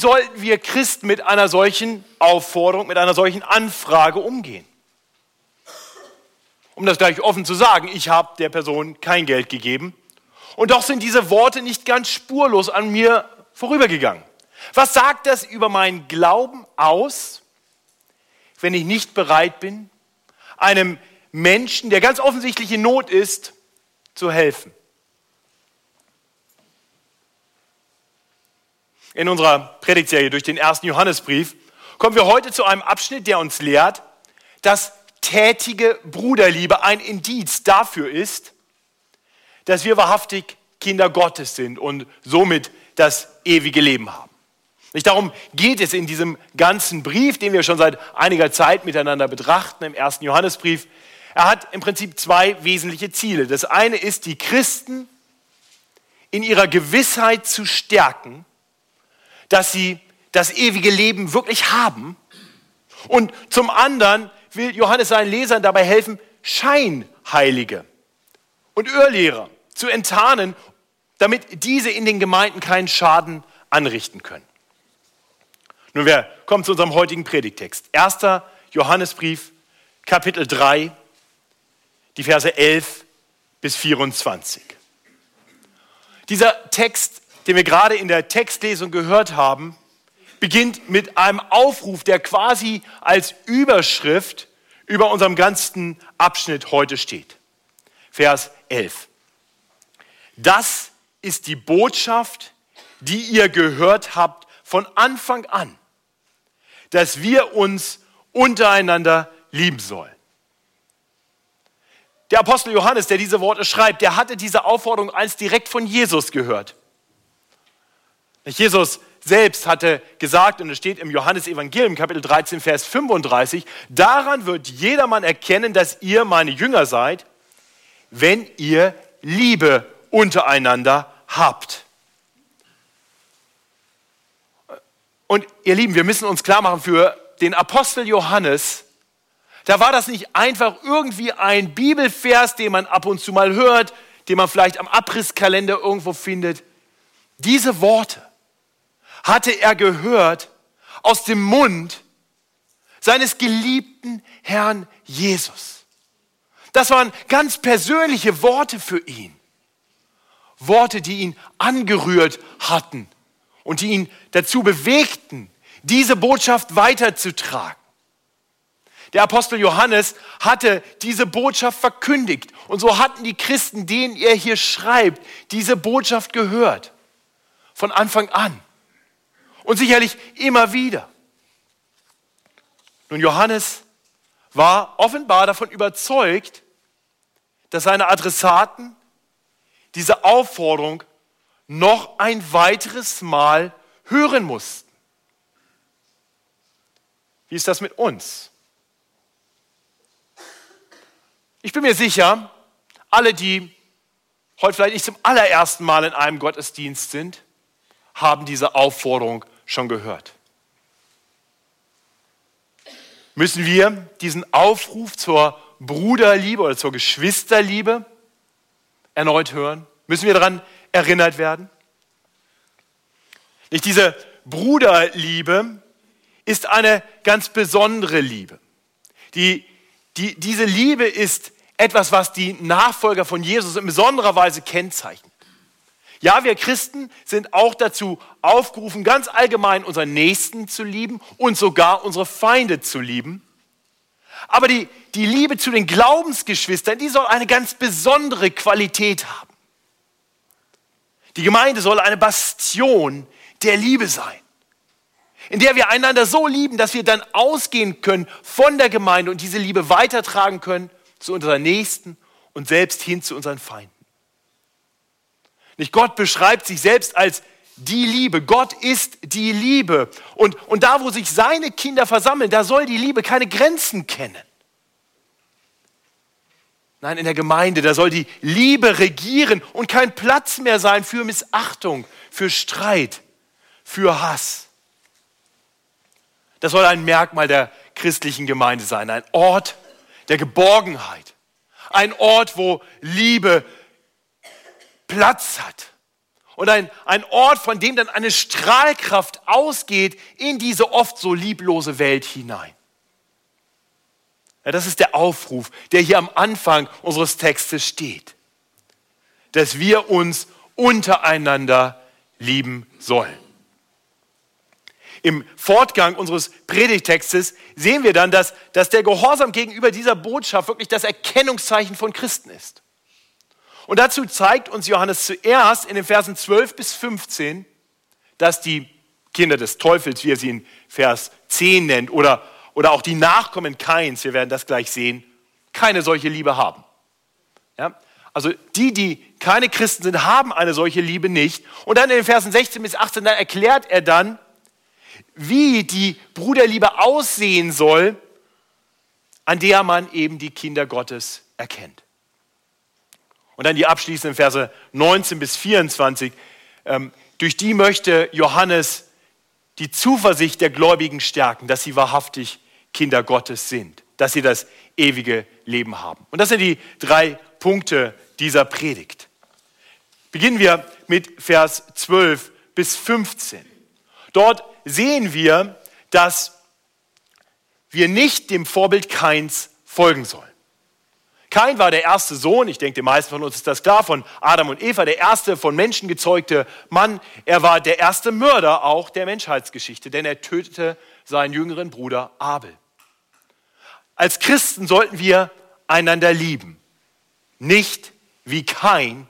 sollten wir Christen mit einer solchen Aufforderung, mit einer solchen Anfrage umgehen? Um das gleich offen zu sagen, ich habe der Person kein Geld gegeben. Und doch sind diese Worte nicht ganz spurlos an mir vorübergegangen. Was sagt das über meinen Glauben aus, wenn ich nicht bereit bin, einem Menschen, der ganz offensichtlich in Not ist, zu helfen? In unserer Predigtserie durch den ersten Johannesbrief kommen wir heute zu einem Abschnitt, der uns lehrt, dass tätige Bruderliebe ein Indiz dafür ist, dass wir wahrhaftig Kinder Gottes sind und somit das ewige Leben haben. Nicht darum geht es in diesem ganzen Brief, den wir schon seit einiger Zeit miteinander betrachten, im ersten Johannesbrief. Er hat im Prinzip zwei wesentliche Ziele. Das eine ist, die Christen in ihrer Gewissheit zu stärken, dass sie das ewige Leben wirklich haben. Und zum anderen will Johannes seinen Lesern dabei helfen, Scheinheilige und Irrlehrer zu enttarnen, damit diese in den Gemeinden keinen Schaden anrichten können. Nun, wir kommen zu unserem heutigen Predigtext. 1. Johannesbrief, Kapitel 3, die Verse 11 bis 24. Dieser Text, den wir gerade in der Textlesung gehört haben, beginnt mit einem Aufruf, der quasi als Überschrift über unserem ganzen Abschnitt heute steht. Vers 11. Das ist die Botschaft, die ihr gehört habt von Anfang an dass wir uns untereinander lieben sollen. Der Apostel Johannes, der diese Worte schreibt, der hatte diese Aufforderung als direkt von Jesus gehört. Jesus selbst hatte gesagt, und es steht im Johannesevangelium Kapitel 13, Vers 35, daran wird jedermann erkennen, dass ihr meine Jünger seid, wenn ihr Liebe untereinander habt. Und ihr Lieben, wir müssen uns klar machen, für den Apostel Johannes, da war das nicht einfach irgendwie ein Bibelvers, den man ab und zu mal hört, den man vielleicht am Abrisskalender irgendwo findet. Diese Worte hatte er gehört aus dem Mund seines geliebten Herrn Jesus. Das waren ganz persönliche Worte für ihn. Worte, die ihn angerührt hatten und die ihn dazu bewegten, diese Botschaft weiterzutragen. Der Apostel Johannes hatte diese Botschaft verkündigt und so hatten die Christen, denen er hier schreibt, diese Botschaft gehört. Von Anfang an. Und sicherlich immer wieder. Nun, Johannes war offenbar davon überzeugt, dass seine Adressaten diese Aufforderung noch ein weiteres Mal hören mussten. Wie ist das mit uns? Ich bin mir sicher, alle, die heute vielleicht nicht zum allerersten Mal in einem Gottesdienst sind, haben diese Aufforderung schon gehört. Müssen wir diesen Aufruf zur Bruderliebe oder zur Geschwisterliebe erneut hören? Müssen wir daran erinnert werden? Nicht diese Bruderliebe ist eine ganz besondere Liebe. Die, die, diese Liebe ist etwas, was die Nachfolger von Jesus in besonderer Weise kennzeichnet. Ja, wir Christen sind auch dazu aufgerufen, ganz allgemein unseren Nächsten zu lieben und sogar unsere Feinde zu lieben. Aber die, die Liebe zu den Glaubensgeschwistern, die soll eine ganz besondere Qualität haben. Die Gemeinde soll eine Bastion der Liebe sein, in der wir einander so lieben, dass wir dann ausgehen können von der Gemeinde und diese Liebe weitertragen können zu unseren Nächsten und selbst hin zu unseren Feinden. Nicht Gott beschreibt sich selbst als die Liebe. Gott ist die Liebe. Und, und da, wo sich seine Kinder versammeln, da soll die Liebe keine Grenzen kennen. Nein, in der Gemeinde, da soll die Liebe regieren und kein Platz mehr sein für Missachtung, für Streit, für Hass. Das soll ein Merkmal der christlichen Gemeinde sein, ein Ort der Geborgenheit, ein Ort, wo Liebe Platz hat Und ein, ein Ort, von dem dann eine Strahlkraft ausgeht in diese oft so lieblose Welt hinein. Ja, das ist der Aufruf, der hier am Anfang unseres Textes steht. Dass wir uns untereinander lieben sollen. Im Fortgang unseres Predigtextes sehen wir dann, dass, dass der Gehorsam gegenüber dieser Botschaft wirklich das Erkennungszeichen von Christen ist. Und dazu zeigt uns Johannes zuerst in den Versen 12 bis 15, dass die Kinder des Teufels, wie er sie in Vers 10 nennt, oder, oder auch die Nachkommen Keins, wir werden das gleich sehen, keine solche Liebe haben. Ja? Also die, die keine Christen sind, haben eine solche Liebe nicht. Und dann in den Versen 16 bis 18, dann erklärt er dann, wie die Bruderliebe aussehen soll, an der man eben die Kinder Gottes erkennt. Und dann die abschließenden Verse 19 bis 24. Ähm, durch die möchte Johannes die Zuversicht der Gläubigen stärken, dass sie wahrhaftig Kinder Gottes sind, dass sie das ewige Leben haben. Und das sind die drei Punkte dieser Predigt. Beginnen wir mit Vers 12 bis 15. Dort sehen wir, dass wir nicht dem Vorbild Keins folgen sollen. Kain war der erste Sohn, ich denke, den meisten von uns ist das klar, von Adam und Eva, der erste von Menschen gezeugte Mann. Er war der erste Mörder auch der Menschheitsgeschichte, denn er tötete seinen jüngeren Bruder Abel. Als Christen sollten wir einander lieben, nicht wie Kain,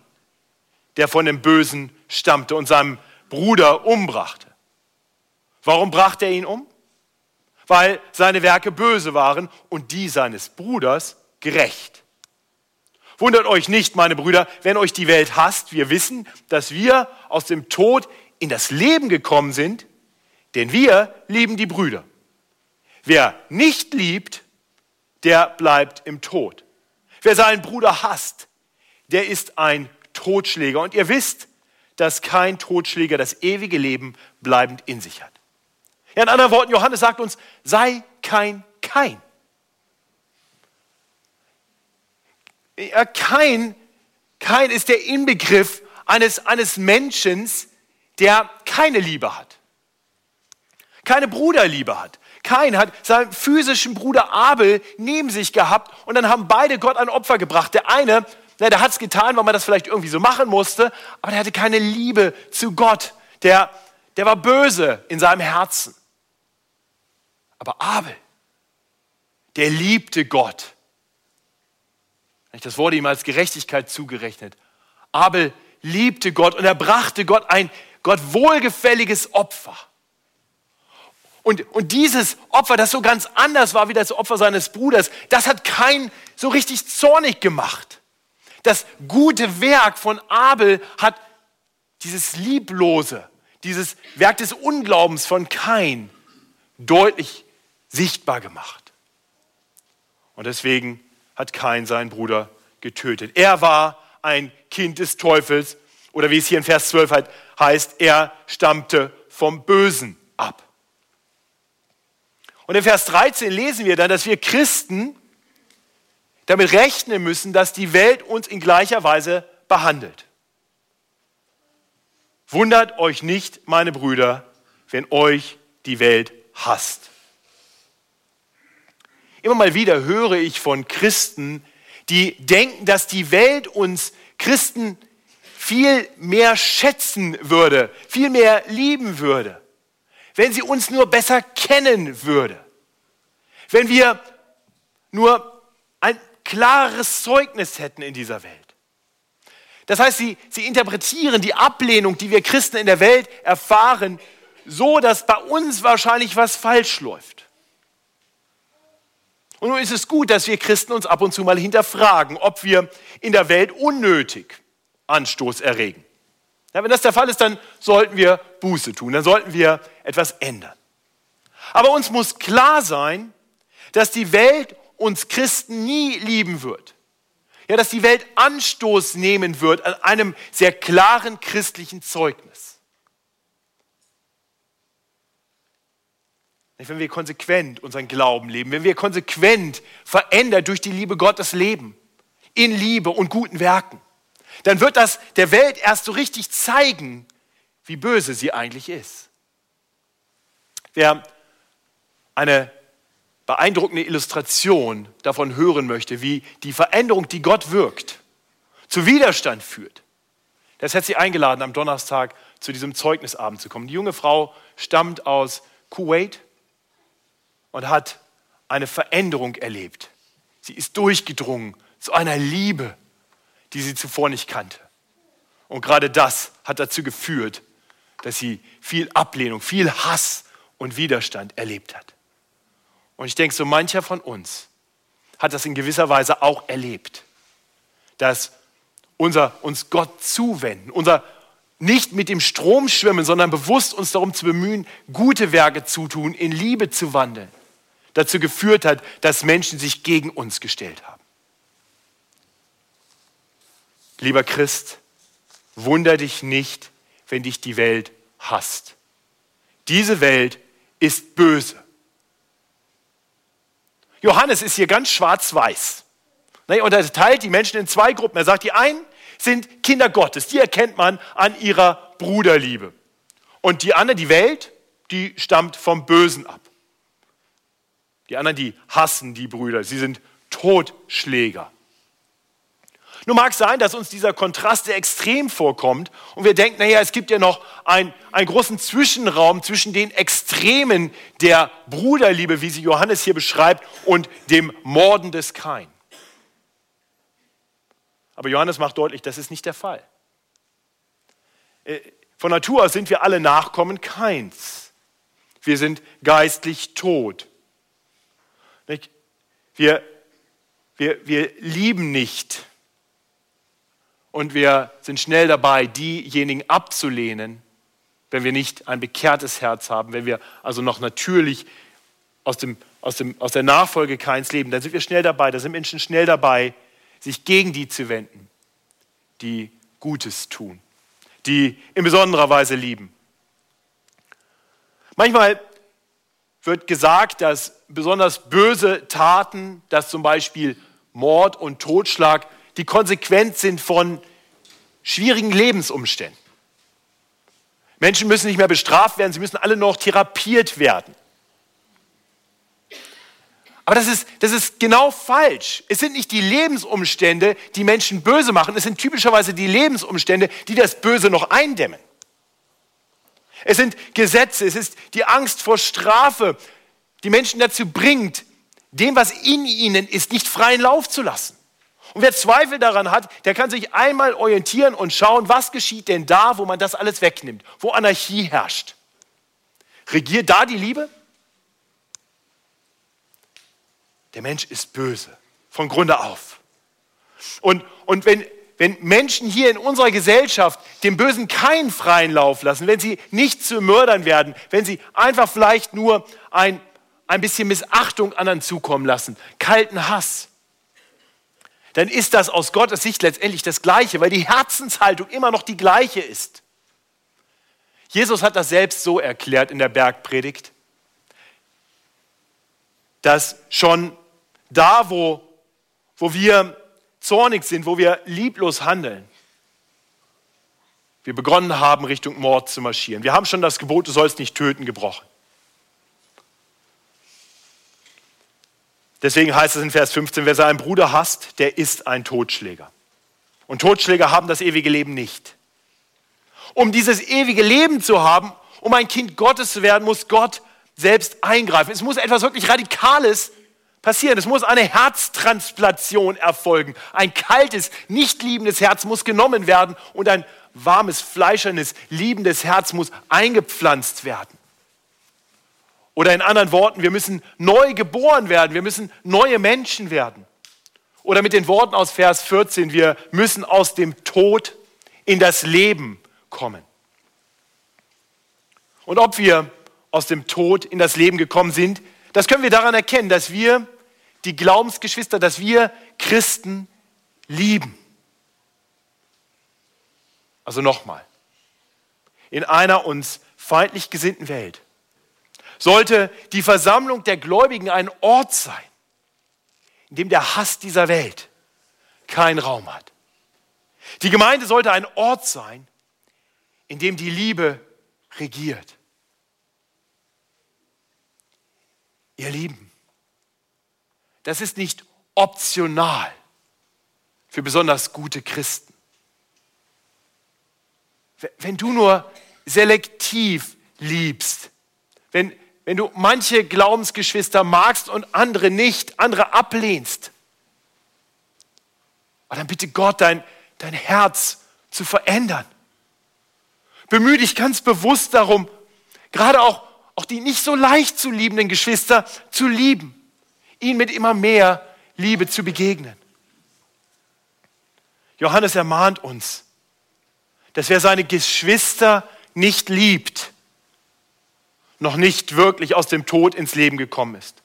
der von dem Bösen stammte und seinem Bruder umbrachte. Warum brachte er ihn um? Weil seine Werke böse waren und die seines Bruders gerecht. Wundert euch nicht, meine Brüder, wenn euch die Welt hasst. Wir wissen, dass wir aus dem Tod in das Leben gekommen sind, denn wir lieben die Brüder. Wer nicht liebt, der bleibt im Tod. Wer seinen Bruder hasst, der ist ein Totschläger. Und ihr wisst, dass kein Totschläger das ewige Leben bleibend in sich hat. Ja, in anderen Worten, Johannes sagt uns, sei kein Kein. Kein, kein ist der Inbegriff eines, eines Menschen, der keine Liebe hat, keine Bruderliebe hat. Kein hat seinen physischen Bruder Abel neben sich gehabt und dann haben beide Gott ein Opfer gebracht. Der eine, na, der hat es getan, weil man das vielleicht irgendwie so machen musste, aber der hatte keine Liebe zu Gott. Der, der war böse in seinem Herzen. Aber Abel, der liebte Gott. Das wurde ihm als Gerechtigkeit zugerechnet. Abel liebte Gott und er brachte Gott ein Gott wohlgefälliges Opfer. Und, und dieses Opfer, das so ganz anders war wie das Opfer seines Bruders, das hat kein so richtig zornig gemacht. Das gute Werk von Abel hat dieses Lieblose, dieses Werk des Unglaubens von Kain deutlich sichtbar gemacht. Und deswegen hat Kain seinen Bruder getötet. Er war ein Kind des Teufels oder wie es hier in Vers 12 halt heißt, er stammte vom Bösen ab. Und in Vers 13 lesen wir dann, dass wir Christen damit rechnen müssen, dass die Welt uns in gleicher Weise behandelt. Wundert euch nicht, meine Brüder, wenn euch die Welt hasst. Immer mal wieder höre ich von Christen, die denken, dass die Welt uns Christen viel mehr schätzen würde, viel mehr lieben würde, wenn sie uns nur besser kennen würde, wenn wir nur ein klares Zeugnis hätten in dieser Welt. Das heißt, sie, sie interpretieren die Ablehnung, die wir Christen in der Welt erfahren, so, dass bei uns wahrscheinlich was falsch läuft. Und nun ist es gut, dass wir Christen uns ab und zu mal hinterfragen, ob wir in der Welt unnötig Anstoß erregen. Ja, wenn das der Fall ist, dann sollten wir Buße tun, dann sollten wir etwas ändern. Aber uns muss klar sein, dass die Welt uns Christen nie lieben wird. Ja, dass die Welt Anstoß nehmen wird an einem sehr klaren christlichen Zeugnis. Wenn wir konsequent unseren Glauben leben, wenn wir konsequent verändert durch die Liebe Gottes leben, in Liebe und guten Werken, dann wird das der Welt erst so richtig zeigen, wie böse sie eigentlich ist. Wer eine beeindruckende Illustration davon hören möchte, wie die Veränderung, die Gott wirkt, zu Widerstand führt, das hat sie eingeladen, am Donnerstag zu diesem Zeugnisabend zu kommen. Die junge Frau stammt aus Kuwait und hat eine Veränderung erlebt. Sie ist durchgedrungen zu einer Liebe, die sie zuvor nicht kannte. Und gerade das hat dazu geführt, dass sie viel Ablehnung, viel Hass und Widerstand erlebt hat. Und ich denke, so mancher von uns hat das in gewisser Weise auch erlebt, dass unser uns Gott zuwenden, unser nicht mit dem Strom schwimmen, sondern bewusst uns darum zu bemühen, gute Werke zu tun, in Liebe zu wandeln, dazu geführt hat, dass Menschen sich gegen uns gestellt haben. Lieber Christ, wunder dich nicht, wenn dich die Welt hasst. Diese Welt ist böse. Johannes ist hier ganz schwarz-weiß. Er unterteilt die Menschen in zwei Gruppen. Er sagt, die einen sind Kinder Gottes, die erkennt man an ihrer Bruderliebe. Und die andere, die Welt, die stammt vom Bösen ab. Die anderen, die hassen die Brüder, sie sind Totschläger. Nun mag es sein, dass uns dieser Kontrast sehr extrem vorkommt und wir denken, naja, es gibt ja noch ein, einen großen Zwischenraum zwischen den Extremen der Bruderliebe, wie sie Johannes hier beschreibt, und dem Morden des Kain. Aber Johannes macht deutlich, das ist nicht der Fall. Äh, von Natur aus sind wir alle Nachkommen Keins. Wir sind geistlich tot. Wir, wir, wir lieben nicht und wir sind schnell dabei, diejenigen abzulehnen, wenn wir nicht ein bekehrtes Herz haben, wenn wir also noch natürlich aus, dem, aus, dem, aus der Nachfolge keins leben, dann sind wir schnell dabei, da sind Menschen schnell dabei, sich gegen die zu wenden, die Gutes tun, die in besonderer Weise lieben. Manchmal wird gesagt, dass besonders böse Taten, dass zum Beispiel Mord und Totschlag, die Konsequenz sind von schwierigen Lebensumständen. Menschen müssen nicht mehr bestraft werden, sie müssen alle noch therapiert werden. Aber das ist, das ist genau falsch. Es sind nicht die Lebensumstände, die Menschen böse machen, es sind typischerweise die Lebensumstände, die das Böse noch eindämmen. Es sind Gesetze, es ist die Angst vor Strafe, die Menschen dazu bringt, dem, was in ihnen ist, nicht freien Lauf zu lassen. Und wer Zweifel daran hat, der kann sich einmal orientieren und schauen, was geschieht denn da, wo man das alles wegnimmt, wo Anarchie herrscht. Regiert da die Liebe? Der Mensch ist böse, von Grunde auf. Und, und wenn, wenn Menschen hier in unserer Gesellschaft dem Bösen keinen freien Lauf lassen, wenn sie nicht zu Mördern werden, wenn sie einfach vielleicht nur ein, ein bisschen Missachtung anderen zukommen lassen, kalten Hass, dann ist das aus Gottes Sicht letztendlich das Gleiche, weil die Herzenshaltung immer noch die gleiche ist. Jesus hat das selbst so erklärt in der Bergpredigt, dass schon da, wo, wo wir zornig sind, wo wir lieblos handeln, wir begonnen haben, Richtung Mord zu marschieren. Wir haben schon das Gebot, du sollst nicht töten, gebrochen. Deswegen heißt es in Vers 15, wer seinen Bruder hasst, der ist ein Totschläger. Und Totschläger haben das ewige Leben nicht. Um dieses ewige Leben zu haben, um ein Kind Gottes zu werden, muss Gott selbst eingreifen. Es muss etwas wirklich Radikales passieren. Es muss eine Herztransplantation erfolgen. Ein kaltes, nicht liebendes Herz muss genommen werden und ein warmes, fleischernes, liebendes Herz muss eingepflanzt werden. Oder in anderen Worten, wir müssen neu geboren werden, wir müssen neue Menschen werden. Oder mit den Worten aus Vers 14, wir müssen aus dem Tod in das Leben kommen. Und ob wir aus dem Tod in das Leben gekommen sind, das können wir daran erkennen, dass wir die Glaubensgeschwister, dass wir Christen lieben. Also nochmal, in einer uns feindlich gesinnten Welt sollte die Versammlung der Gläubigen ein Ort sein, in dem der Hass dieser Welt keinen Raum hat, Die Gemeinde sollte ein Ort sein, in dem die Liebe regiert. Ihr Lieben, das ist nicht optional für besonders gute Christen. Wenn du nur selektiv liebst, wenn, wenn du manche Glaubensgeschwister magst und andere nicht, andere ablehnst, dann bitte Gott, dein, dein Herz zu verändern. Bemühe dich ganz bewusst darum, gerade auch, auch die nicht so leicht zu liebenden Geschwister zu lieben, ihnen mit immer mehr Liebe zu begegnen. Johannes ermahnt uns, dass wer seine Geschwister nicht liebt, noch nicht wirklich aus dem Tod ins Leben gekommen ist.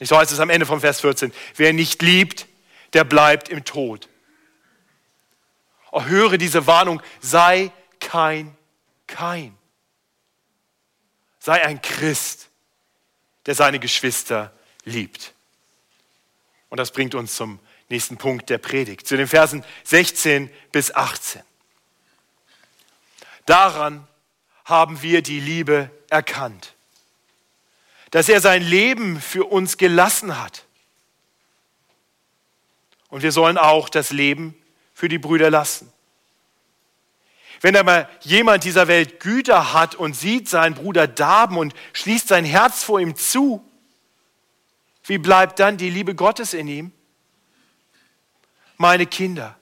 So heißt es am Ende vom Vers 14. Wer nicht liebt, der bleibt im Tod. Oh, höre diese Warnung, sei kein Kein. Sei ein Christ, der seine Geschwister liebt. Und das bringt uns zum nächsten Punkt der Predigt, zu den Versen 16 bis 18. Daran haben wir die Liebe erkannt, dass er sein Leben für uns gelassen hat. Und wir sollen auch das Leben für die Brüder lassen. Wenn aber jemand dieser Welt Güter hat und sieht seinen Bruder darben und schließt sein Herz vor ihm zu, wie bleibt dann die Liebe Gottes in ihm? Meine Kinder,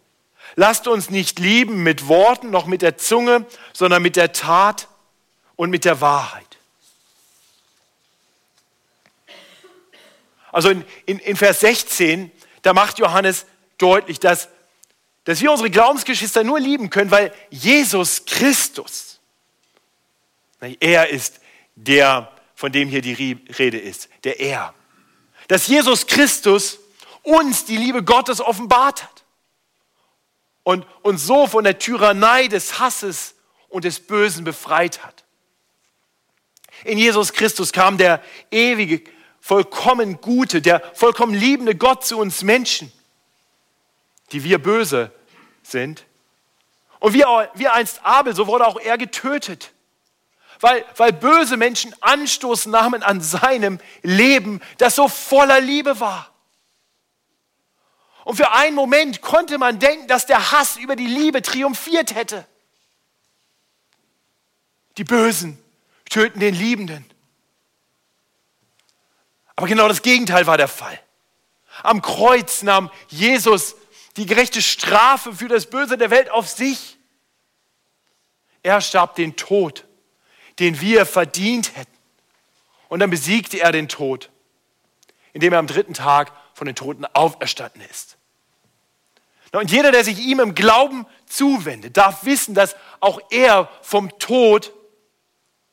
lasst uns nicht lieben mit Worten noch mit der Zunge, sondern mit der Tat und mit der Wahrheit. Also in, in, in Vers 16, da macht Johannes deutlich, dass dass wir unsere Glaubensgeschwister nur lieben können, weil Jesus Christus, er ist der, von dem hier die Rede ist, der Er. Dass Jesus Christus uns die Liebe Gottes offenbart hat und uns so von der Tyrannei des Hasses und des Bösen befreit hat. In Jesus Christus kam der ewige, vollkommen gute, der vollkommen liebende Gott zu uns Menschen, die wir böse sind. Und wie, wie einst Abel, so wurde auch er getötet. Weil, weil böse Menschen Anstoß nahmen an seinem Leben, das so voller Liebe war. Und für einen Moment konnte man denken, dass der Hass über die Liebe triumphiert hätte. Die Bösen töten den Liebenden. Aber genau das Gegenteil war der Fall. Am Kreuz nahm Jesus die gerechte Strafe für das Böse der Welt auf sich. Er starb den Tod, den wir verdient hätten. Und dann besiegte er den Tod, indem er am dritten Tag von den Toten auferstanden ist. Und jeder, der sich ihm im Glauben zuwendet, darf wissen, dass auch er vom Tod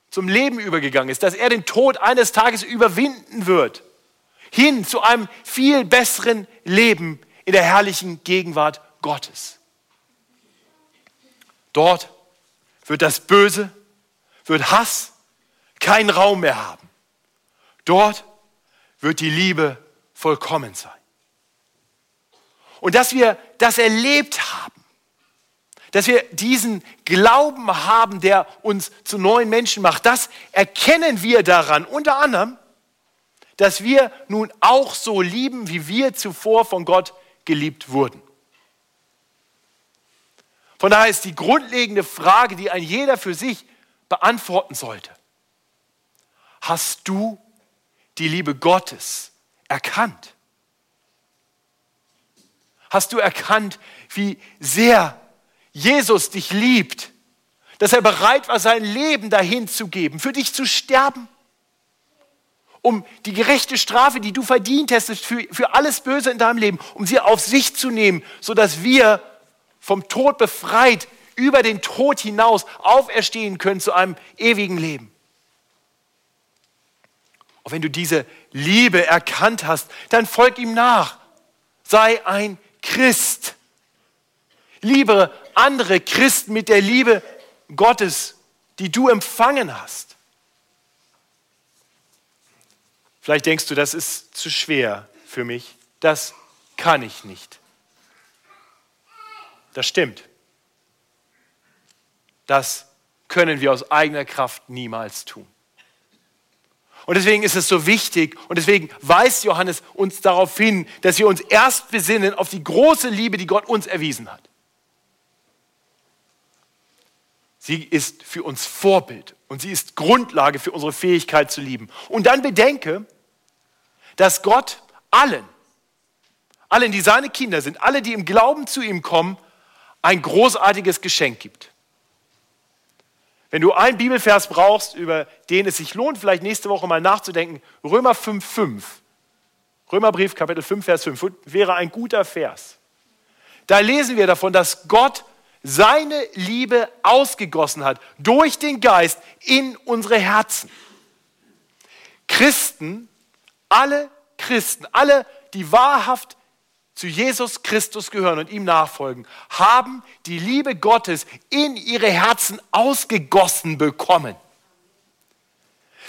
zum Leben übergegangen ist, dass er den Tod eines Tages überwinden wird, hin zu einem viel besseren Leben in der herrlichen Gegenwart Gottes. Dort wird das Böse, wird Hass keinen Raum mehr haben. Dort wird die Liebe vollkommen sein. Und dass wir das erlebt haben, dass wir diesen Glauben haben, der uns zu neuen Menschen macht, das erkennen wir daran, unter anderem, dass wir nun auch so lieben, wie wir zuvor von Gott geliebt wurden. Von daher ist die grundlegende Frage, die ein jeder für sich beantworten sollte. Hast du die Liebe Gottes erkannt? Hast du erkannt, wie sehr Jesus dich liebt, dass er bereit war, sein Leben dahin zu geben, für dich zu sterben? Um die gerechte Strafe, die du verdient hast für, für alles Böse in deinem Leben, um sie auf sich zu nehmen, sodass wir vom Tod befreit über den Tod hinaus auferstehen können zu einem ewigen Leben. Und wenn du diese Liebe erkannt hast, dann folg ihm nach. Sei ein Christ. Liebe andere Christen mit der Liebe Gottes, die du empfangen hast. Vielleicht denkst du, das ist zu schwer für mich. Das kann ich nicht. Das stimmt. das können wir aus eigener Kraft niemals tun. Und deswegen ist es so wichtig und deswegen weist Johannes uns darauf hin, dass wir uns erst besinnen auf die große Liebe, die Gott uns erwiesen hat. Sie ist für uns Vorbild und sie ist Grundlage für unsere Fähigkeit zu lieben. Und dann bedenke, dass Gott allen, allen, die seine Kinder sind, alle, die im Glauben zu ihm kommen, ein großartiges Geschenk gibt. Wenn du einen Bibelvers brauchst, über den es sich lohnt, vielleicht nächste Woche mal nachzudenken, Römer 5,5. Römerbrief, Kapitel 5, Vers 5 wäre ein guter Vers. Da lesen wir davon, dass Gott seine Liebe ausgegossen hat durch den Geist in unsere Herzen. Christen, alle Christen, alle, die wahrhaft zu Jesus Christus gehören und ihm nachfolgen, haben die Liebe Gottes in ihre Herzen ausgegossen bekommen.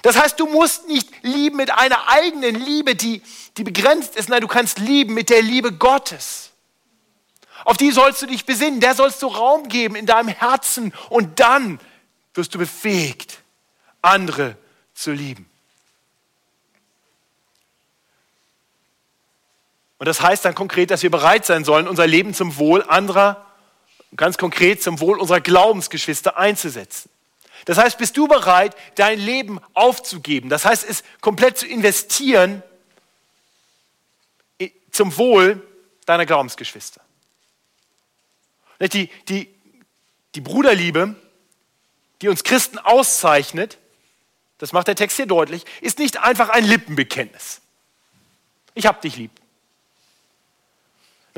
Das heißt, du musst nicht lieben mit einer eigenen Liebe, die, die begrenzt ist. Nein, du kannst lieben mit der Liebe Gottes. Auf die sollst du dich besinnen, der sollst du Raum geben in deinem Herzen und dann wirst du befähigt, andere zu lieben. Und das heißt dann konkret, dass wir bereit sein sollen, unser Leben zum Wohl anderer, ganz konkret zum Wohl unserer Glaubensgeschwister einzusetzen. Das heißt, bist du bereit, dein Leben aufzugeben? Das heißt, es komplett zu investieren zum Wohl deiner Glaubensgeschwister. Die, die, die Bruderliebe, die uns Christen auszeichnet, das macht der Text hier deutlich, ist nicht einfach ein Lippenbekenntnis. Ich hab dich lieb.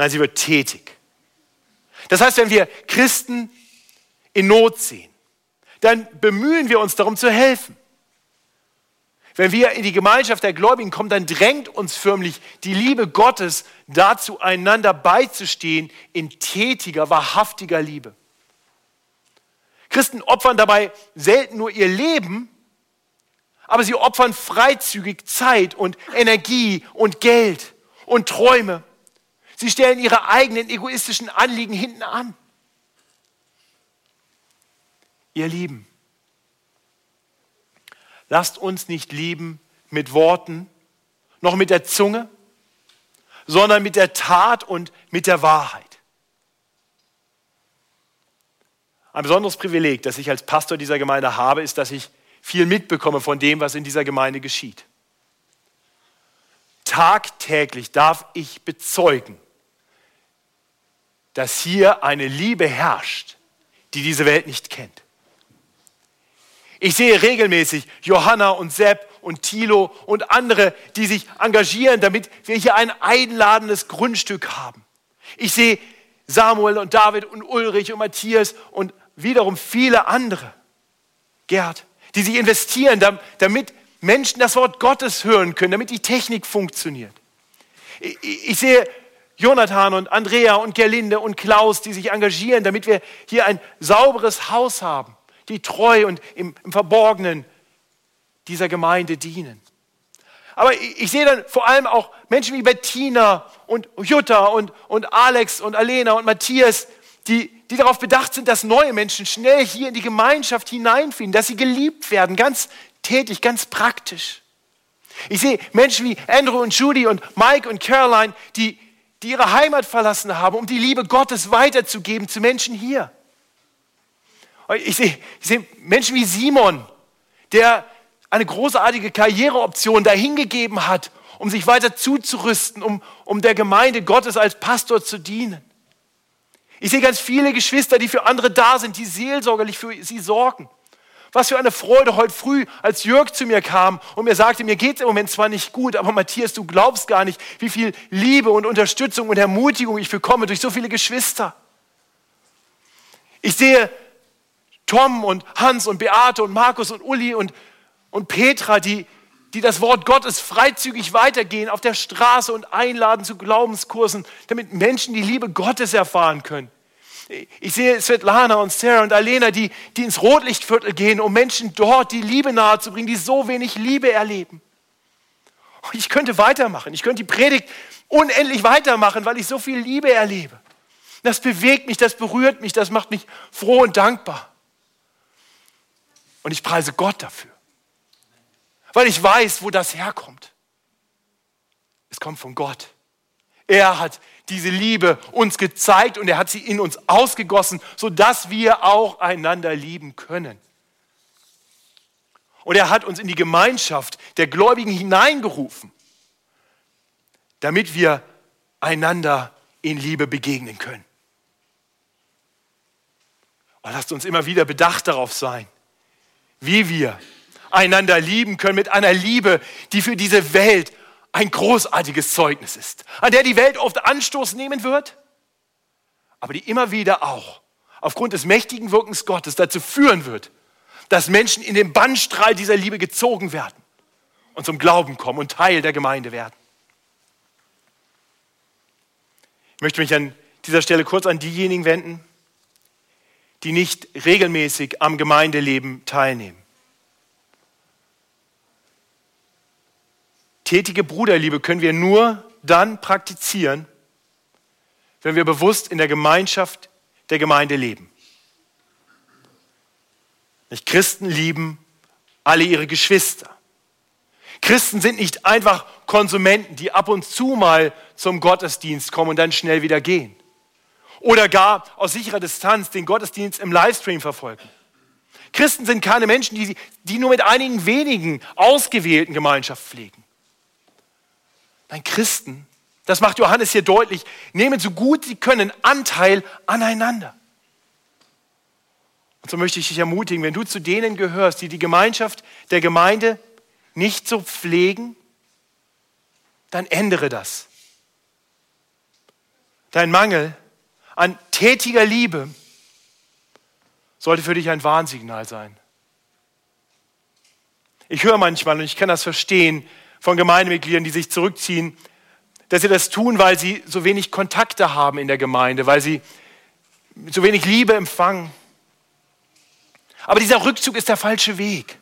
Nein, sie wird tätig. Das heißt, wenn wir Christen in Not sehen, dann bemühen wir uns darum zu helfen. Wenn wir in die Gemeinschaft der Gläubigen kommen, dann drängt uns förmlich die Liebe Gottes dazu, einander beizustehen in tätiger, wahrhaftiger Liebe. Christen opfern dabei selten nur ihr Leben, aber sie opfern freizügig Zeit und Energie und Geld und Träume Sie stellen ihre eigenen egoistischen Anliegen hinten an. Ihr Lieben, lasst uns nicht lieben mit Worten, noch mit der Zunge, sondern mit der Tat und mit der Wahrheit. Ein besonderes Privileg, das ich als Pastor dieser Gemeinde habe, ist, dass ich viel mitbekomme von dem, was in dieser Gemeinde geschieht. Tagtäglich darf ich bezeugen, dass hier eine Liebe herrscht, die diese Welt nicht kennt. Ich sehe regelmäßig Johanna und Sepp und Thilo und andere, die sich engagieren, damit wir hier ein einladendes Grundstück haben. Ich sehe Samuel und David und Ulrich und Matthias und wiederum viele andere, Gerd, die sich investieren, damit Menschen das Wort Gottes hören können, damit die Technik funktioniert. Ich sehe Jonathan und Andrea und Gerlinde und Klaus, die sich engagieren, damit wir hier ein sauberes Haus haben, die treu und im, im Verborgenen dieser Gemeinde dienen. Aber ich, ich sehe dann vor allem auch Menschen wie Bettina und Jutta und, und Alex und Alena und Matthias, die, die darauf bedacht sind, dass neue Menschen schnell hier in die Gemeinschaft hineinfinden, dass sie geliebt werden, ganz tätig, ganz praktisch. Ich sehe Menschen wie Andrew und Judy und Mike und Caroline, die, die ihre Heimat verlassen haben, um die Liebe Gottes weiterzugeben zu Menschen hier. Ich sehe, ich sehe Menschen wie Simon, der eine großartige Karriereoption dahingegeben hat, um sich weiter zuzurüsten, um, um der Gemeinde Gottes als Pastor zu dienen. Ich sehe ganz viele Geschwister, die für andere da sind, die seelsorgerlich für sie sorgen. Was für eine Freude heute früh, als Jörg zu mir kam und mir sagte, mir geht es im Moment zwar nicht gut, aber Matthias, du glaubst gar nicht, wie viel Liebe und Unterstützung und Ermutigung ich bekomme durch so viele Geschwister. Ich sehe Tom und Hans und Beate und Markus und Uli und, und Petra, die, die das Wort Gottes freizügig weitergehen auf der Straße und einladen zu Glaubenskursen, damit Menschen die Liebe Gottes erfahren können. Ich sehe Svetlana und Sarah und Alena, die, die ins Rotlichtviertel gehen, um Menschen dort die Liebe nahezubringen, die so wenig Liebe erleben. Und ich könnte weitermachen. Ich könnte die Predigt unendlich weitermachen, weil ich so viel Liebe erlebe. Das bewegt mich, das berührt mich, das macht mich froh und dankbar. Und ich preise Gott dafür. Weil ich weiß, wo das herkommt. Es kommt von Gott. Er hat diese Liebe uns gezeigt und er hat sie in uns ausgegossen, sodass wir auch einander lieben können. Und er hat uns in die Gemeinschaft der Gläubigen hineingerufen, damit wir einander in Liebe begegnen können. Und lasst uns immer wieder bedacht darauf sein, wie wir einander lieben können mit einer Liebe, die für diese Welt ein großartiges Zeugnis ist, an der die Welt oft Anstoß nehmen wird, aber die immer wieder auch aufgrund des mächtigen Wirkens Gottes dazu führen wird, dass Menschen in den Bannstrahl dieser Liebe gezogen werden und zum Glauben kommen und Teil der Gemeinde werden. Ich möchte mich an dieser Stelle kurz an diejenigen wenden, die nicht regelmäßig am Gemeindeleben teilnehmen. Tätige Bruderliebe können wir nur dann praktizieren, wenn wir bewusst in der Gemeinschaft der Gemeinde leben. Christen lieben alle ihre Geschwister. Christen sind nicht einfach Konsumenten, die ab und zu mal zum Gottesdienst kommen und dann schnell wieder gehen oder gar aus sicherer Distanz den Gottesdienst im Livestream verfolgen. Christen sind keine Menschen, die, die nur mit einigen wenigen ausgewählten Gemeinschaft pflegen. Nein, Christen, das macht Johannes hier deutlich, nehmen so gut sie können Anteil aneinander. Und so möchte ich dich ermutigen, wenn du zu denen gehörst, die die Gemeinschaft der Gemeinde nicht so pflegen, dann ändere das. Dein Mangel an tätiger Liebe sollte für dich ein Warnsignal sein. Ich höre manchmal, und ich kann das verstehen, von Gemeindemitgliedern, die sich zurückziehen, dass sie das tun, weil sie so wenig Kontakte haben in der Gemeinde, weil sie so wenig Liebe empfangen. Aber dieser Rückzug ist der falsche Weg.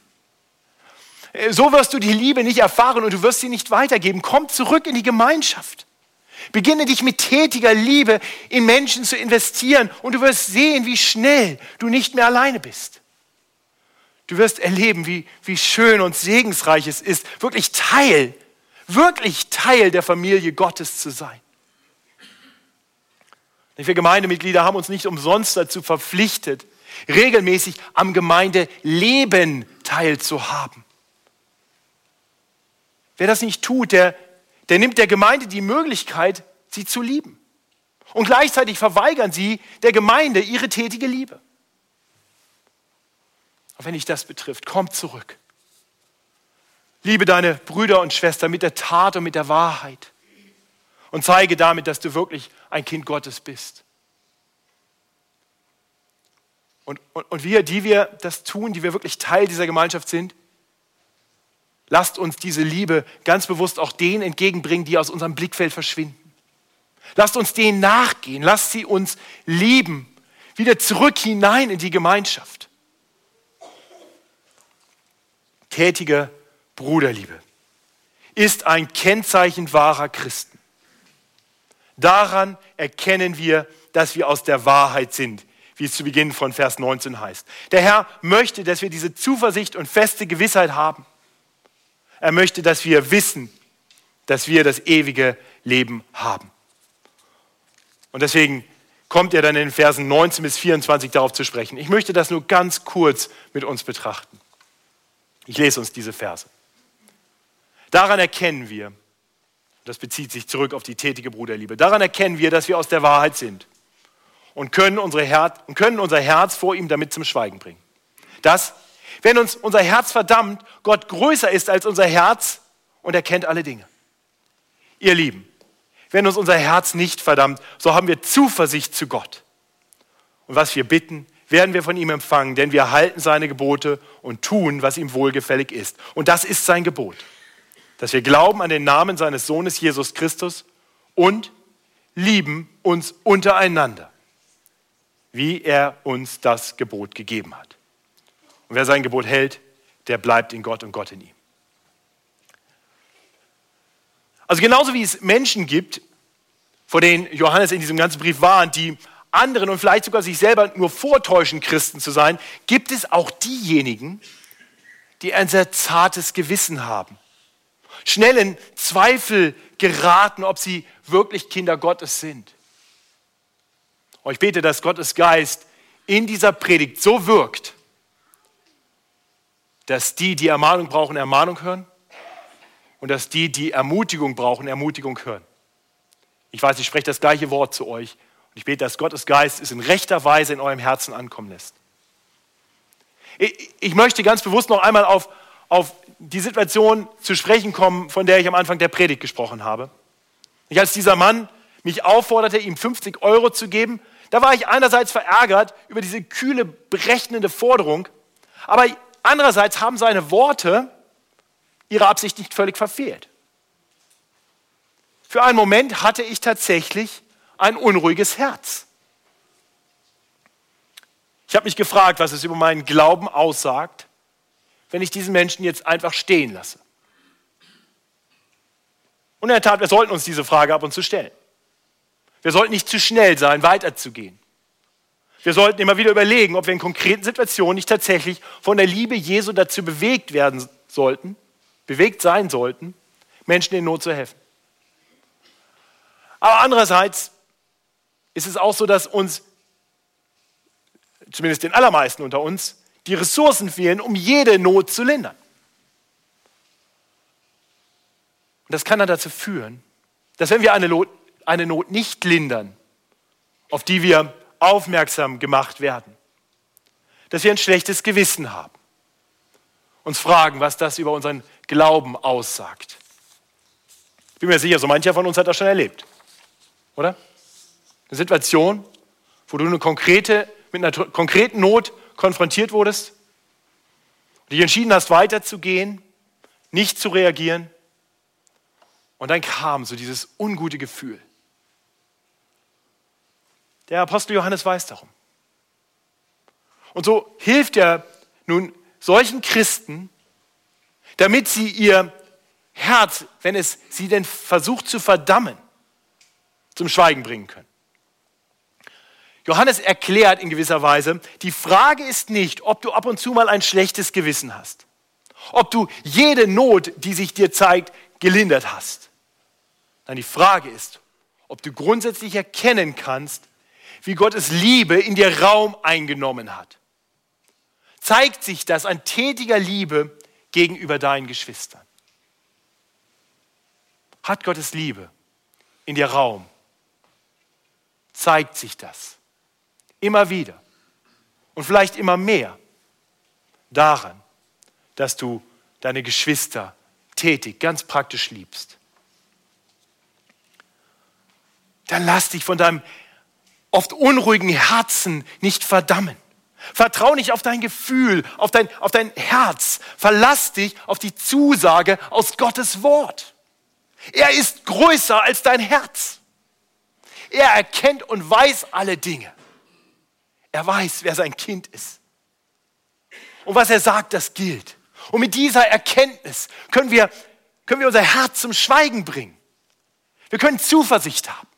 So wirst du die Liebe nicht erfahren und du wirst sie nicht weitergeben. Komm zurück in die Gemeinschaft. Beginne dich mit tätiger Liebe in Menschen zu investieren und du wirst sehen, wie schnell du nicht mehr alleine bist. Du wirst erleben, wie, wie schön und segensreich es ist, wirklich Teil, wirklich Teil der Familie Gottes zu sein. Wir Gemeindemitglieder haben uns nicht umsonst dazu verpflichtet, regelmäßig am Gemeindeleben teilzuhaben. Wer das nicht tut, der der nimmt der Gemeinde die Möglichkeit, sie zu lieben. Und gleichzeitig verweigern sie der Gemeinde ihre tätige Liebe. Wenn dich das betrifft, komm zurück. Liebe deine Brüder und Schwestern mit der Tat und mit der Wahrheit. Und zeige damit, dass du wirklich ein Kind Gottes bist. Und, und, und wir, die wir das tun, die wir wirklich Teil dieser Gemeinschaft sind, Lasst uns diese Liebe ganz bewusst auch denen entgegenbringen, die aus unserem Blickfeld verschwinden. Lasst uns denen nachgehen. Lasst sie uns lieben. Wieder zurück hinein in die Gemeinschaft. Tätige Bruderliebe ist ein Kennzeichen wahrer Christen. Daran erkennen wir, dass wir aus der Wahrheit sind, wie es zu Beginn von Vers 19 heißt. Der Herr möchte, dass wir diese Zuversicht und feste Gewissheit haben. Er möchte, dass wir wissen, dass wir das ewige Leben haben. Und deswegen kommt er dann in den Versen 19 bis 24 darauf zu sprechen. Ich möchte das nur ganz kurz mit uns betrachten. Ich lese uns diese Verse. Daran erkennen wir, das bezieht sich zurück auf die tätige Bruderliebe, daran erkennen wir, dass wir aus der Wahrheit sind und können, unsere Herz, können unser Herz vor ihm damit zum Schweigen bringen. Das wenn uns unser Herz verdammt, Gott größer ist als unser Herz und er kennt alle Dinge. Ihr Lieben, wenn uns unser Herz nicht verdammt, so haben wir Zuversicht zu Gott. Und was wir bitten, werden wir von ihm empfangen, denn wir halten seine Gebote und tun, was ihm wohlgefällig ist. Und das ist sein Gebot, dass wir glauben an den Namen seines Sohnes Jesus Christus und lieben uns untereinander, wie er uns das Gebot gegeben hat. Und wer sein Gebot hält, der bleibt in Gott und Gott in ihm. Also genauso wie es Menschen gibt, vor denen Johannes in diesem ganzen Brief warnt, die anderen und vielleicht sogar sich selber nur vortäuschen, Christen zu sein, gibt es auch diejenigen, die ein sehr zartes Gewissen haben, schnell in Zweifel geraten, ob sie wirklich Kinder Gottes sind. Und ich bete, dass Gottes Geist in dieser Predigt so wirkt, dass die, die Ermahnung brauchen, Ermahnung hören und dass die, die Ermutigung brauchen, Ermutigung hören. Ich weiß, ich spreche das gleiche Wort zu euch ich bete, dass Gottes Geist es in rechter Weise in eurem Herzen ankommen lässt. Ich möchte ganz bewusst noch einmal auf, auf die Situation zu sprechen kommen, von der ich am Anfang der Predigt gesprochen habe. Ich, als dieser Mann mich aufforderte, ihm 50 Euro zu geben, da war ich einerseits verärgert über diese kühle, berechnende Forderung, aber andererseits haben seine Worte ihre Absicht nicht völlig verfehlt. Für einen Moment hatte ich tatsächlich ein unruhiges Herz. Ich habe mich gefragt, was es über meinen Glauben aussagt, wenn ich diesen Menschen jetzt einfach stehen lasse. Und in der Tat, wir sollten uns diese Frage ab und zu stellen. Wir sollten nicht zu schnell sein, weiterzugehen. Wir sollten immer wieder überlegen, ob wir in konkreten Situationen nicht tatsächlich von der Liebe Jesu dazu bewegt werden sollten, bewegt sein sollten, Menschen in Not zu helfen. Aber andererseits ist es auch so, dass uns zumindest den allermeisten unter uns, die Ressourcen fehlen, um jede Not zu lindern. Und das kann dann dazu führen, dass wenn wir eine Not, eine Not nicht lindern, auf die wir aufmerksam gemacht werden, dass wir ein schlechtes Gewissen haben, uns fragen, was das über unseren Glauben aussagt. Ich bin mir sicher, so mancher von uns hat das schon erlebt, oder? Eine Situation, wo du eine konkrete mit einer konkreten Not konfrontiert wurdest, dich entschieden hast, weiterzugehen, nicht zu reagieren. Und dann kam so dieses ungute Gefühl. Der Apostel Johannes weiß darum. Und so hilft er nun solchen Christen, damit sie ihr Herz, wenn es sie denn versucht zu verdammen, zum Schweigen bringen können. Johannes erklärt in gewisser Weise, die Frage ist nicht, ob du ab und zu mal ein schlechtes Gewissen hast, ob du jede Not, die sich dir zeigt, gelindert hast. Nein, die Frage ist, ob du grundsätzlich erkennen kannst, wie Gottes Liebe in dir Raum eingenommen hat. Zeigt sich das an tätiger Liebe gegenüber deinen Geschwistern? Hat Gottes Liebe in dir Raum? Zeigt sich das? Immer wieder. Und vielleicht immer mehr daran, dass du deine Geschwister tätig, ganz praktisch liebst. Dann lass dich von deinem oft unruhigen Herzen nicht verdammen. Vertrau nicht auf dein Gefühl, auf dein, auf dein Herz. Verlass dich auf die Zusage aus Gottes Wort. Er ist größer als dein Herz. Er erkennt und weiß alle Dinge. Er weiß, wer sein Kind ist. Und was er sagt, das gilt. Und mit dieser Erkenntnis können wir, können wir unser Herz zum Schweigen bringen. Wir können Zuversicht haben.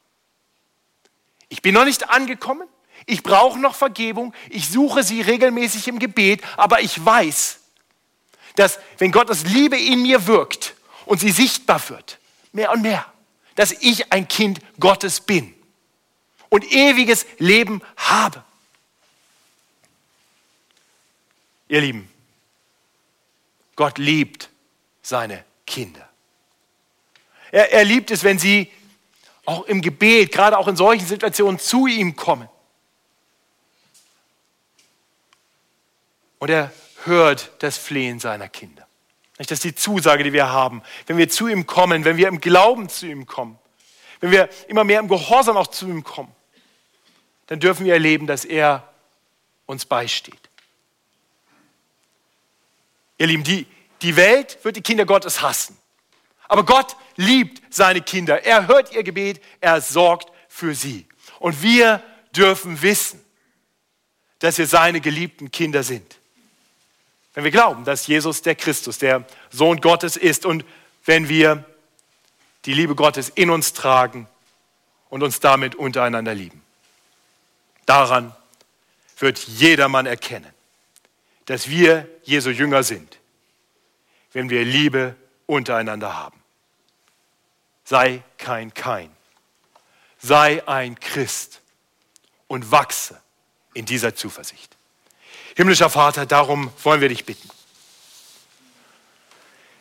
Ich bin noch nicht angekommen. Ich brauche noch Vergebung. Ich suche sie regelmäßig im Gebet. Aber ich weiß, dass wenn Gottes Liebe in mir wirkt und sie sichtbar wird, mehr und mehr, dass ich ein Kind Gottes bin und ewiges Leben habe. Ihr Lieben, Gott liebt seine Kinder. Er, er liebt es, wenn sie auch im Gebet, gerade auch in solchen Situationen zu ihm kommen. Und er hört das Flehen seiner Kinder. Das ist die Zusage, die wir haben. Wenn wir zu ihm kommen, wenn wir im Glauben zu ihm kommen, wenn wir immer mehr im Gehorsam auch zu ihm kommen, dann dürfen wir erleben, dass er uns beisteht. Ihr Lieben, die, die Welt wird die Kinder Gottes hassen. Aber Gott liebt seine Kinder. Er hört ihr Gebet, er sorgt für sie. Und wir dürfen wissen, dass wir seine geliebten Kinder sind. Wenn wir glauben, dass Jesus der Christus, der Sohn Gottes ist und wenn wir die Liebe Gottes in uns tragen und uns damit untereinander lieben. Daran wird jedermann erkennen, dass wir Jesu Jünger sind, wenn wir Liebe untereinander haben. Sei kein Kein, sei ein Christ und wachse in dieser Zuversicht. Himmlischer Vater, darum wollen wir dich bitten.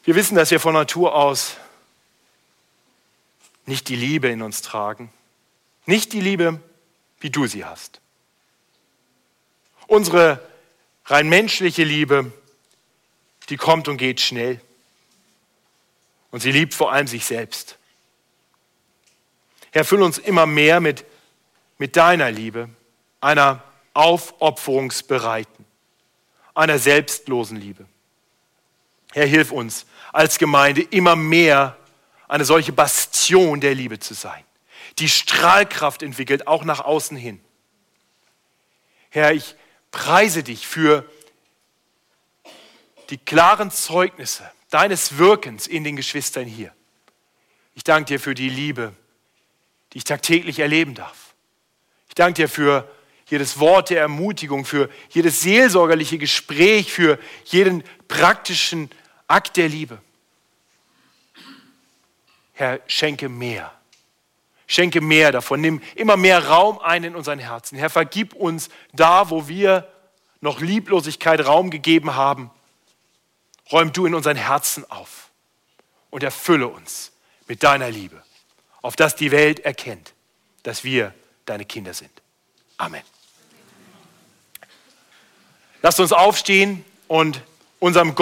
Wir wissen, dass wir von Natur aus nicht die Liebe in uns tragen, nicht die Liebe, wie du sie hast. Unsere rein menschliche Liebe, die kommt und geht schnell. Und sie liebt vor allem sich selbst. Herr, füll uns immer mehr mit, mit deiner Liebe, einer aufopferungsbereiten, einer selbstlosen Liebe. Herr, hilf uns als Gemeinde immer mehr eine solche Bastion der Liebe zu sein, die Strahlkraft entwickelt, auch nach außen hin. Herr, ich preise dich für die klaren Zeugnisse deines Wirkens in den Geschwistern hier. Ich danke dir für die Liebe, die ich tagtäglich erleben darf. Ich danke dir für jedes Wort der Ermutigung, für jedes seelsorgerliche Gespräch, für jeden praktischen Akt der Liebe. Herr, schenke mehr. Schenke mehr davon. Nimm immer mehr Raum ein in unseren Herzen. Herr, vergib uns da, wo wir noch Lieblosigkeit Raum gegeben haben. Räum du in unseren Herzen auf und erfülle uns mit deiner Liebe, auf dass die Welt erkennt, dass wir deine Kinder sind. Amen. Lasst uns aufstehen und unserem Gott